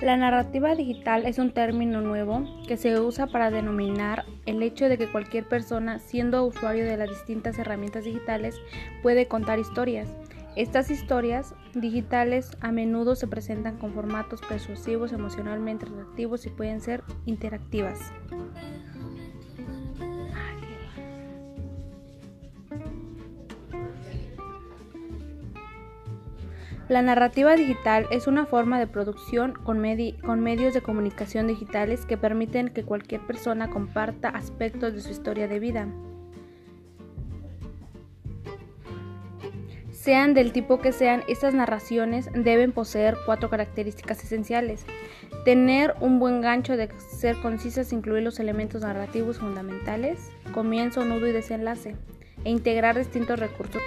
La narrativa digital es un término nuevo que se usa para denominar el hecho de que cualquier persona, siendo usuario de las distintas herramientas digitales, puede contar historias. Estas historias digitales a menudo se presentan con formatos persuasivos, emocionalmente atractivos y pueden ser interactivas. La narrativa digital es una forma de producción con, medios de comunicación digitales que permiten que cualquier persona comparta aspectos de su historia de vida. Sean del tipo que sean, estas narraciones deben poseer cuatro características esenciales. Tener un buen gancho de ser concisas, incluir los elementos narrativos fundamentales, comienzo, nudo y desenlace, e integrar distintos recursos.